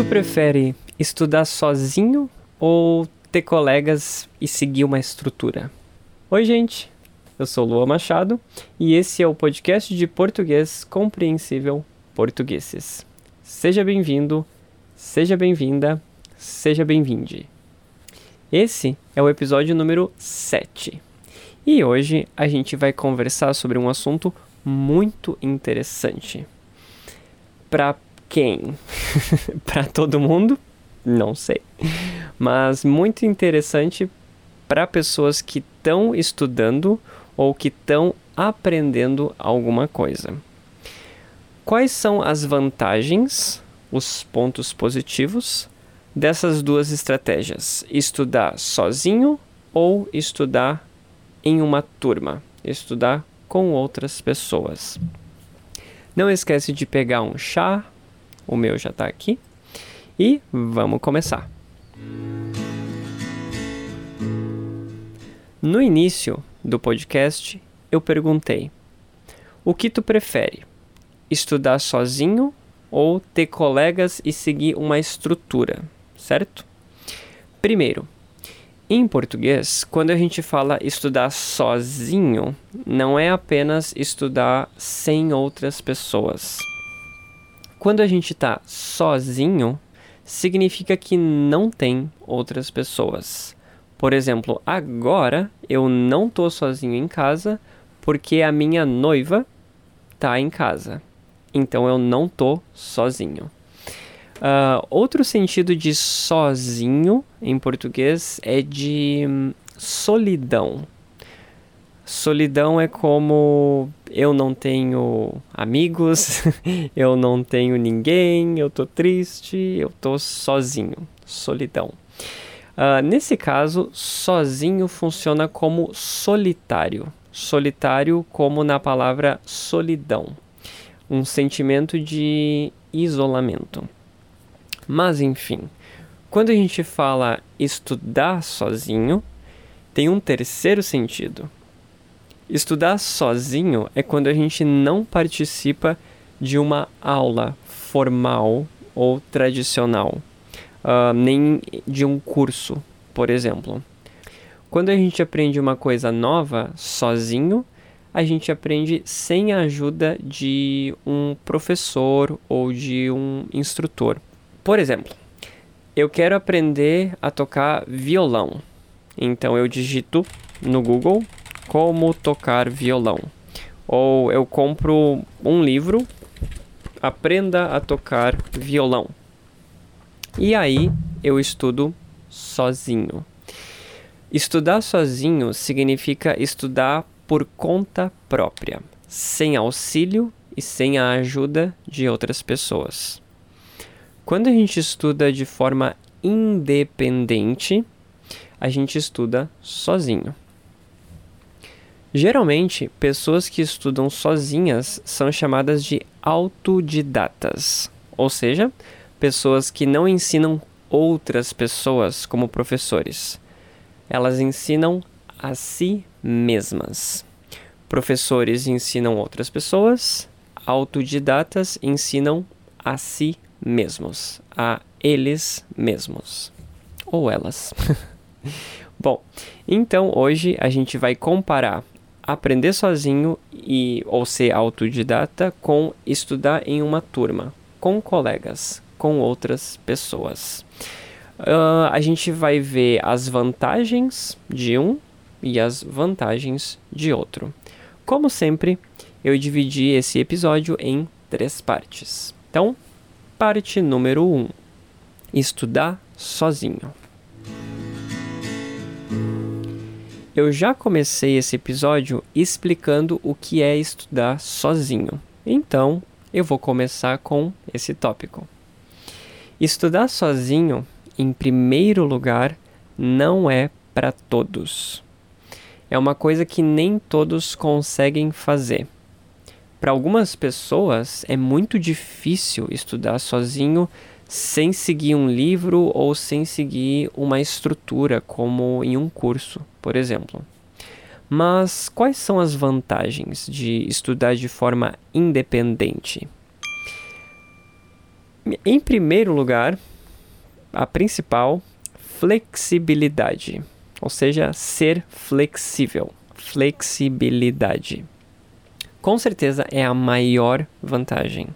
Tu prefere estudar sozinho ou ter colegas e seguir uma estrutura? Oi, gente. Eu sou Lua Machado e esse é o podcast de português compreensível Portugueses. Seja bem-vindo, seja bem-vinda, seja bem-vinde. Esse é o episódio número 7. E hoje a gente vai conversar sobre um assunto muito interessante. Para quem? para todo mundo? Não sei. Mas muito interessante para pessoas que estão estudando ou que estão aprendendo alguma coisa. Quais são as vantagens, os pontos positivos dessas duas estratégias? Estudar sozinho ou estudar em uma turma? Estudar com outras pessoas. Não esquece de pegar um chá, o meu já está aqui, e vamos começar. No início do podcast, eu perguntei: o que tu prefere? Estudar sozinho ou ter colegas e seguir uma estrutura, certo? Primeiro, em português, quando a gente fala estudar sozinho, não é apenas estudar sem outras pessoas. Quando a gente está sozinho, significa que não tem outras pessoas. Por exemplo, agora eu não estou sozinho em casa porque a minha noiva está em casa. Então eu não estou sozinho. Uh, outro sentido de sozinho em português é de hum, solidão. Solidão é como eu não tenho amigos, eu não tenho ninguém, eu tô triste, eu tô sozinho. Solidão. Uh, nesse caso, sozinho funciona como solitário. Solitário, como na palavra solidão. Um sentimento de isolamento. Mas enfim, quando a gente fala estudar sozinho, tem um terceiro sentido. Estudar sozinho é quando a gente não participa de uma aula formal ou tradicional uh, nem de um curso, por exemplo. Quando a gente aprende uma coisa nova sozinho, a gente aprende sem a ajuda de um professor ou de um instrutor. Por exemplo, eu quero aprender a tocar violão. Então eu digito no Google como tocar violão. Ou eu compro um livro, aprenda a tocar violão. E aí eu estudo sozinho. Estudar sozinho significa estudar por conta própria, sem auxílio e sem a ajuda de outras pessoas. Quando a gente estuda de forma independente, a gente estuda sozinho. Geralmente, pessoas que estudam sozinhas são chamadas de autodidatas, ou seja, pessoas que não ensinam outras pessoas como professores. Elas ensinam a si mesmas. Professores ensinam outras pessoas, autodidatas ensinam a si mesmos, a eles mesmos ou elas. Bom, então hoje a gente vai comparar aprender sozinho e ou ser autodidata com estudar em uma turma, com colegas, com outras pessoas. Uh, a gente vai ver as vantagens de um e as vantagens de outro. Como sempre, eu dividi esse episódio em três partes. Então, parte número 1: um, estudar sozinho. Eu já comecei esse episódio explicando o que é estudar sozinho. Então, eu vou começar com esse tópico. Estudar sozinho, em primeiro lugar, não é para todos. É uma coisa que nem todos conseguem fazer. Para algumas pessoas é muito difícil estudar sozinho sem seguir um livro ou sem seguir uma estrutura, como em um curso, por exemplo. Mas quais são as vantagens de estudar de forma independente? Em primeiro lugar, a principal, flexibilidade, ou seja, ser flexível. Flexibilidade. Com certeza é a maior vantagem.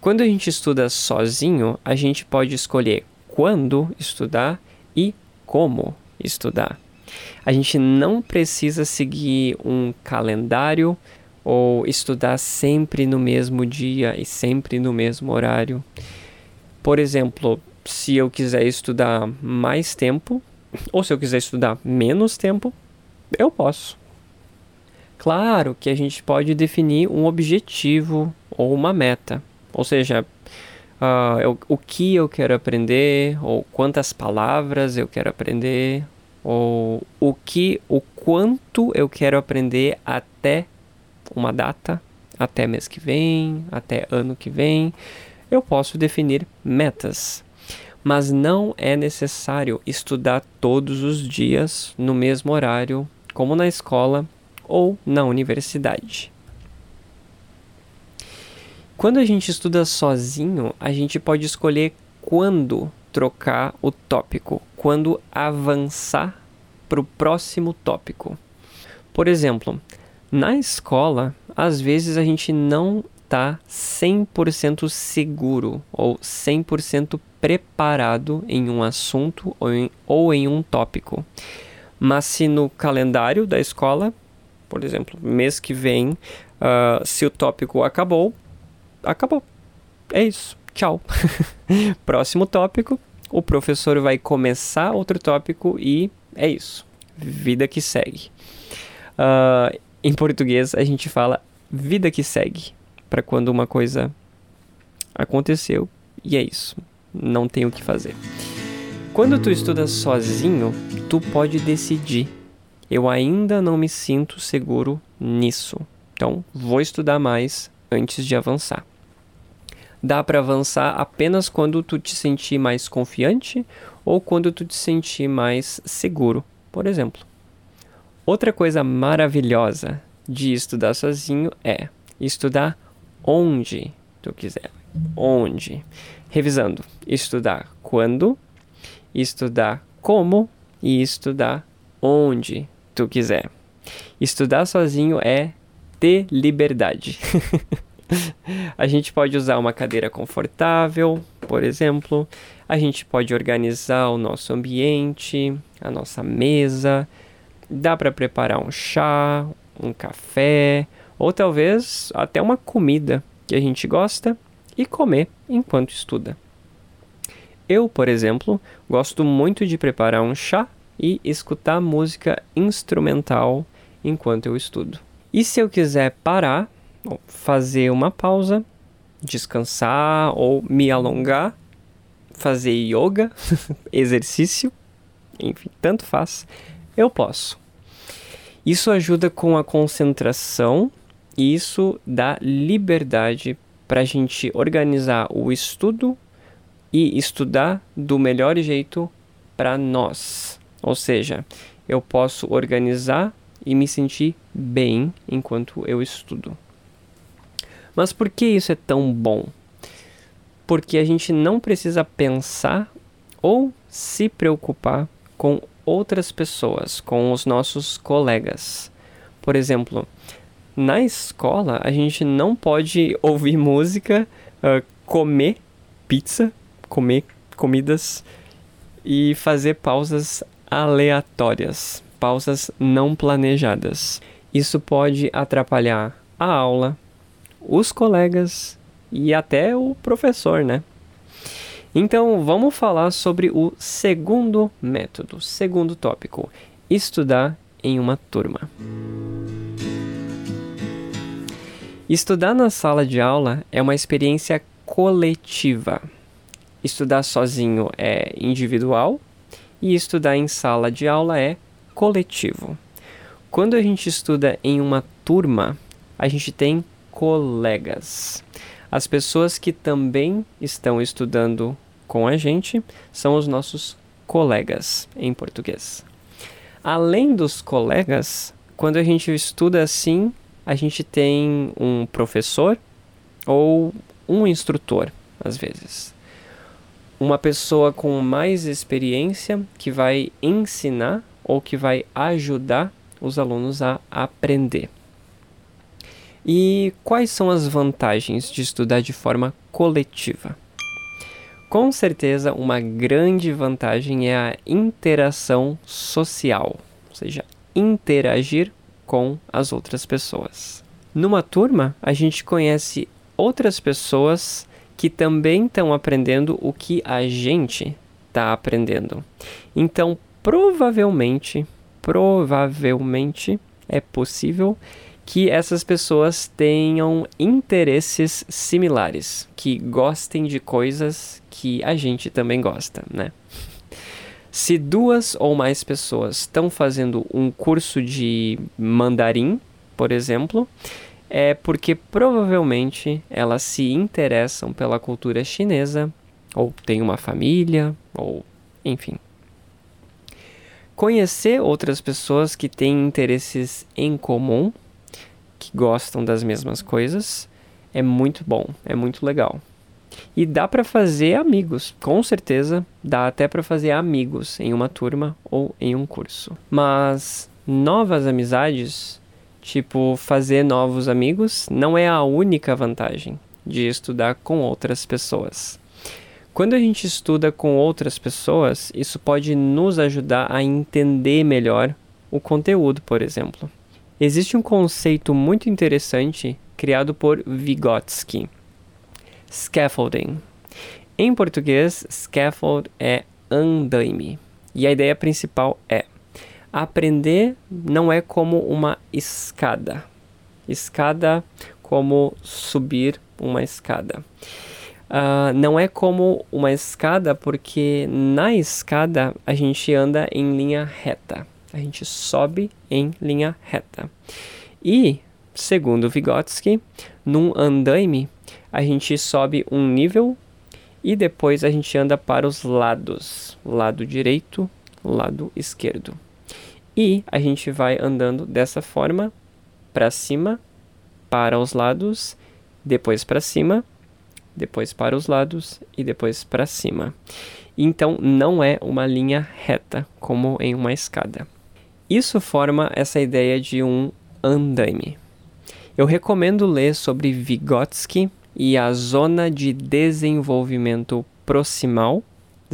Quando a gente estuda sozinho, a gente pode escolher quando estudar e como estudar. A gente não precisa seguir um calendário ou estudar sempre no mesmo dia e sempre no mesmo horário. Por exemplo, se eu quiser estudar mais tempo, ou se eu quiser estudar menos tempo, eu posso. Claro que a gente pode definir um objetivo ou uma meta, ou seja, uh, eu, o que eu quero aprender, ou quantas palavras eu quero aprender, ou o que, o quanto eu quero aprender até uma data, até mês que vem, até ano que vem. Eu posso definir metas, mas não é necessário estudar todos os dias no mesmo horário, como na escola ou na universidade. Quando a gente estuda sozinho, a gente pode escolher quando trocar o tópico, quando avançar para o próximo tópico. Por exemplo, na escola, às vezes a gente não está 100% seguro ou 100% preparado em um assunto ou em, ou em um tópico. Mas se no calendário da escola, por exemplo, mês que vem, uh, se o tópico acabou, acabou. É isso. Tchau. Próximo tópico. O professor vai começar outro tópico e é isso. Vida que segue. Uh, em português, a gente fala vida que segue. Para quando uma coisa aconteceu e é isso. Não tem o que fazer. Quando tu estuda sozinho, tu pode decidir. Eu ainda não me sinto seguro nisso. Então, vou estudar mais antes de avançar dá para avançar apenas quando tu te sentir mais confiante ou quando tu te sentir mais seguro, por exemplo. Outra coisa maravilhosa de estudar sozinho é estudar onde tu quiser. Onde? Revisando, estudar quando, estudar como e estudar onde tu quiser. Estudar sozinho é ter liberdade. a gente pode usar uma cadeira confortável, por exemplo. A gente pode organizar o nosso ambiente, a nossa mesa. Dá para preparar um chá, um café, ou talvez até uma comida que a gente gosta e comer enquanto estuda. Eu, por exemplo, gosto muito de preparar um chá e escutar música instrumental enquanto eu estudo. E se eu quiser parar fazer uma pausa, descansar ou me alongar, fazer yoga, exercício, enfim, tanto faz, eu posso. Isso ajuda com a concentração e isso dá liberdade para a gente organizar o estudo e estudar do melhor jeito para nós. Ou seja, eu posso organizar e me sentir bem enquanto eu estudo. Mas por que isso é tão bom? Porque a gente não precisa pensar ou se preocupar com outras pessoas, com os nossos colegas. Por exemplo, na escola a gente não pode ouvir música, uh, comer pizza, comer comidas e fazer pausas aleatórias, pausas não planejadas. Isso pode atrapalhar a aula, os colegas e até o professor, né? Então, vamos falar sobre o segundo método, segundo tópico: estudar em uma turma. Estudar na sala de aula é uma experiência coletiva. Estudar sozinho é individual e estudar em sala de aula é coletivo. Quando a gente estuda em uma turma, a gente tem colegas. As pessoas que também estão estudando com a gente são os nossos colegas em português. Além dos colegas, quando a gente estuda assim, a gente tem um professor ou um instrutor, às vezes. uma pessoa com mais experiência que vai ensinar ou que vai ajudar os alunos a aprender. E quais são as vantagens de estudar de forma coletiva? Com certeza, uma grande vantagem é a interação social, ou seja, interagir com as outras pessoas. Numa turma, a gente conhece outras pessoas que também estão aprendendo o que a gente está aprendendo. Então, provavelmente, provavelmente é possível que essas pessoas tenham interesses similares, que gostem de coisas que a gente também gosta, né? Se duas ou mais pessoas estão fazendo um curso de mandarim, por exemplo, é porque provavelmente elas se interessam pela cultura chinesa, ou têm uma família, ou enfim. Conhecer outras pessoas que têm interesses em comum que gostam das mesmas coisas é muito bom, é muito legal. E dá para fazer amigos, com certeza dá até para fazer amigos em uma turma ou em um curso. Mas novas amizades, tipo fazer novos amigos, não é a única vantagem de estudar com outras pessoas. Quando a gente estuda com outras pessoas, isso pode nos ajudar a entender melhor o conteúdo, por exemplo. Existe um conceito muito interessante criado por Vygotsky: scaffolding. Em português, scaffold é andaime. E a ideia principal é: aprender não é como uma escada. Escada como subir uma escada. Uh, não é como uma escada, porque na escada a gente anda em linha reta a gente sobe em linha reta. E, segundo Vygotsky, num andaime, a gente sobe um nível e depois a gente anda para os lados, lado direito, lado esquerdo. E a gente vai andando dessa forma para cima, para os lados, depois para cima, depois para os lados e depois para cima. Então não é uma linha reta como em uma escada. Isso forma essa ideia de um andaime. Eu recomendo ler sobre Vygotsky e a Zona de Desenvolvimento Proximal,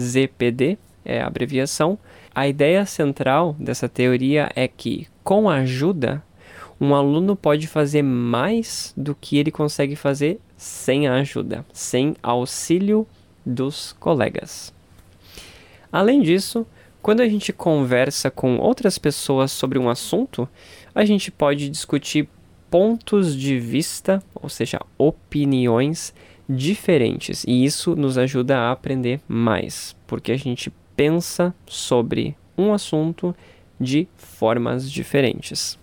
ZPD é a abreviação. A ideia central dessa teoria é que, com ajuda, um aluno pode fazer mais do que ele consegue fazer sem a ajuda, sem auxílio dos colegas. Além disso, quando a gente conversa com outras pessoas sobre um assunto, a gente pode discutir pontos de vista, ou seja, opiniões diferentes, e isso nos ajuda a aprender mais, porque a gente pensa sobre um assunto de formas diferentes.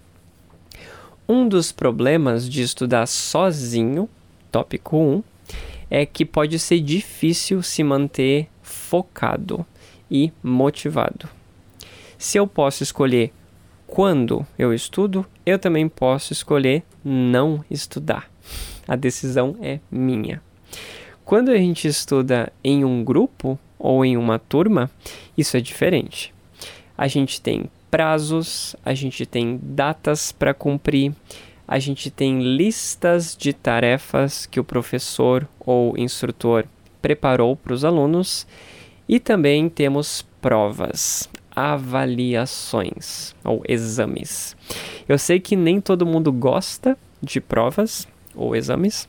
Um dos problemas de estudar sozinho, tópico 1, é que pode ser difícil se manter focado e motivado. Se eu posso escolher quando eu estudo, eu também posso escolher não estudar. A decisão é minha. Quando a gente estuda em um grupo ou em uma turma, isso é diferente. A gente tem prazos, a gente tem datas para cumprir, a gente tem listas de tarefas que o professor ou instrutor preparou para os alunos e também temos provas, avaliações ou exames. Eu sei que nem todo mundo gosta de provas ou exames,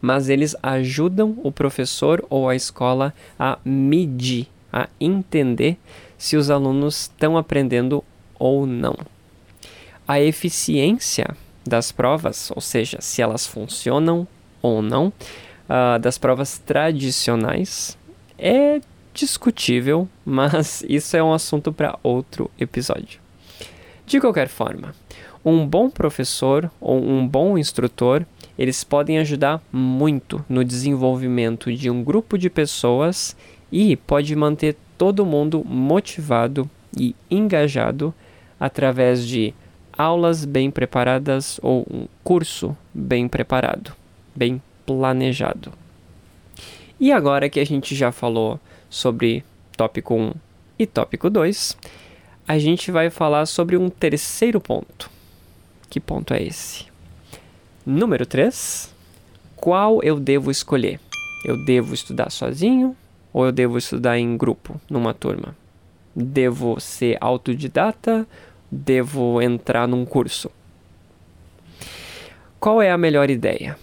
mas eles ajudam o professor ou a escola a medir, a entender se os alunos estão aprendendo ou não. A eficiência das provas, ou seja, se elas funcionam ou não, uh, das provas tradicionais, é discutível, mas isso é um assunto para outro episódio. De qualquer forma, um bom professor ou um bom instrutor, eles podem ajudar muito no desenvolvimento de um grupo de pessoas e pode manter todo mundo motivado e engajado através de aulas bem preparadas ou um curso bem preparado, bem planejado. E agora que a gente já falou sobre tópico 1 e tópico 2, a gente vai falar sobre um terceiro ponto. Que ponto é esse? Número 3. Qual eu devo escolher? Eu devo estudar sozinho ou eu devo estudar em grupo, numa turma? Devo ser autodidata? Devo entrar num curso? Qual é a melhor ideia?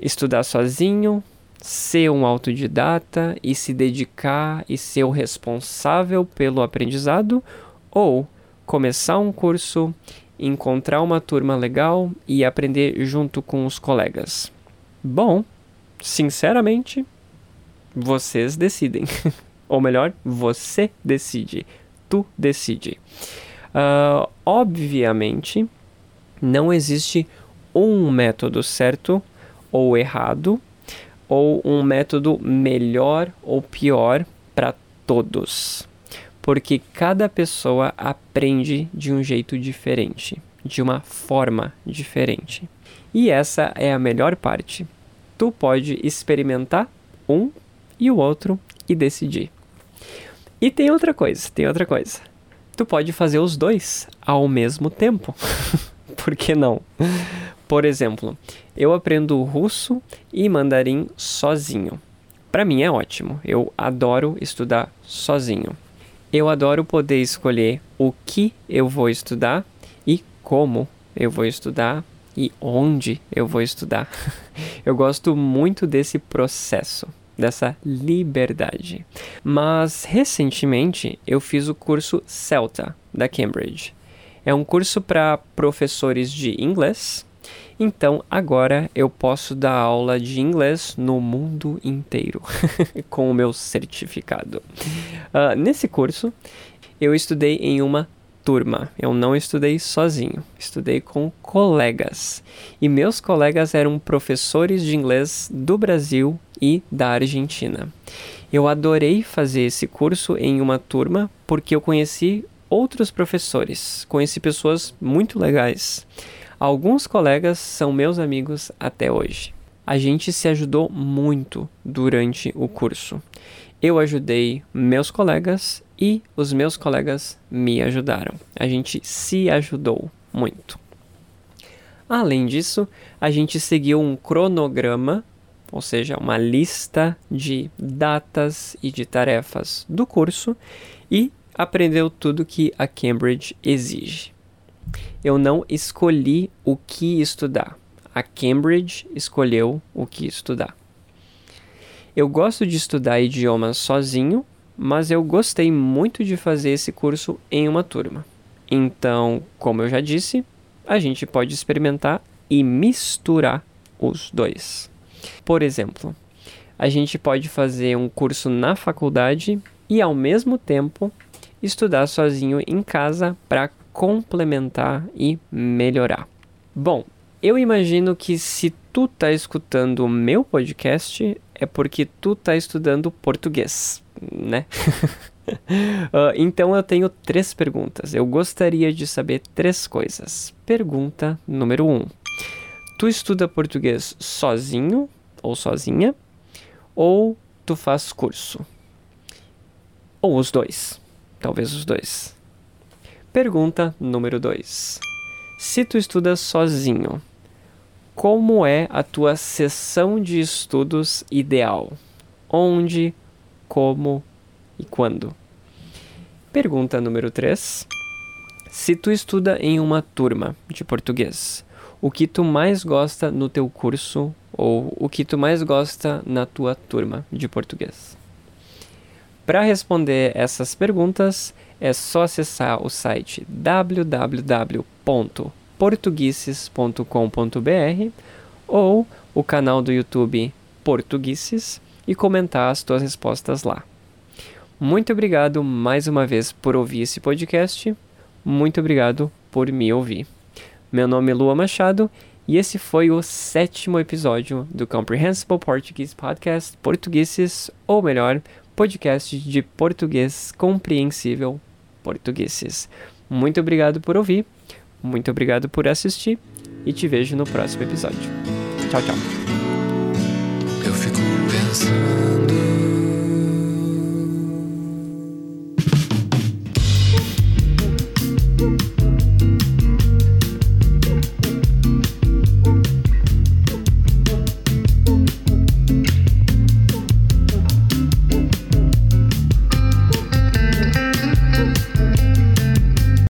Estudar sozinho, ser um autodidata e se dedicar e ser o responsável pelo aprendizado ou começar um curso, encontrar uma turma legal e aprender junto com os colegas. Bom, sinceramente, vocês decidem. ou melhor, você decide. Tu decide. Uh, obviamente, não existe um método certo ou errado, ou um método melhor ou pior para todos. Porque cada pessoa aprende de um jeito diferente, de uma forma diferente. E essa é a melhor parte. Tu pode experimentar um e o outro e decidir. E tem outra coisa, tem outra coisa. Tu pode fazer os dois ao mesmo tempo. Por que não? Por exemplo, eu aprendo russo e mandarim sozinho. Para mim é ótimo. Eu adoro estudar sozinho. Eu adoro poder escolher o que eu vou estudar e como eu vou estudar e onde eu vou estudar. eu gosto muito desse processo, dessa liberdade. Mas recentemente eu fiz o curso Celta da Cambridge. É um curso para professores de inglês então agora eu posso dar aula de inglês no mundo inteiro com o meu certificado. Uh, nesse curso eu estudei em uma turma. Eu não estudei sozinho, estudei com colegas. E meus colegas eram professores de inglês do Brasil e da Argentina. Eu adorei fazer esse curso em uma turma porque eu conheci outros professores, conheci pessoas muito legais. Alguns colegas são meus amigos até hoje. A gente se ajudou muito durante o curso. Eu ajudei meus colegas e os meus colegas me ajudaram. A gente se ajudou muito. Além disso, a gente seguiu um cronograma, ou seja, uma lista de datas e de tarefas do curso e aprendeu tudo que a Cambridge exige eu não escolhi o que estudar. A Cambridge escolheu o que estudar. Eu gosto de estudar idiomas sozinho, mas eu gostei muito de fazer esse curso em uma turma. Então, como eu já disse, a gente pode experimentar e misturar os dois. Por exemplo, a gente pode fazer um curso na faculdade e ao mesmo tempo estudar sozinho em casa para complementar e melhorar. Bom, eu imagino que se tu tá escutando o meu podcast é porque tu tá estudando português, né? uh, então eu tenho três perguntas. Eu gostaria de saber três coisas. Pergunta número um: Tu estuda português sozinho ou sozinha? Ou tu faz curso? Ou os dois? Talvez os dois. Pergunta número 2. Se tu estudas sozinho, como é a tua sessão de estudos ideal? Onde, como e quando? Pergunta número 3. Se tu estuda em uma turma de português, o que tu mais gosta no teu curso ou o que tu mais gosta na tua turma de português? Para responder essas perguntas, é só acessar o site www.portugueses.com.br ou o canal do YouTube Portugueses e comentar as tuas respostas lá. Muito obrigado mais uma vez por ouvir esse podcast. Muito obrigado por me ouvir. Meu nome é Lua Machado e esse foi o sétimo episódio do Comprehensible Portuguese Podcast Portugueses, ou melhor, podcast de português compreensível portugueses. Muito obrigado por ouvir, muito obrigado por assistir e te vejo no próximo episódio. Tchau, tchau.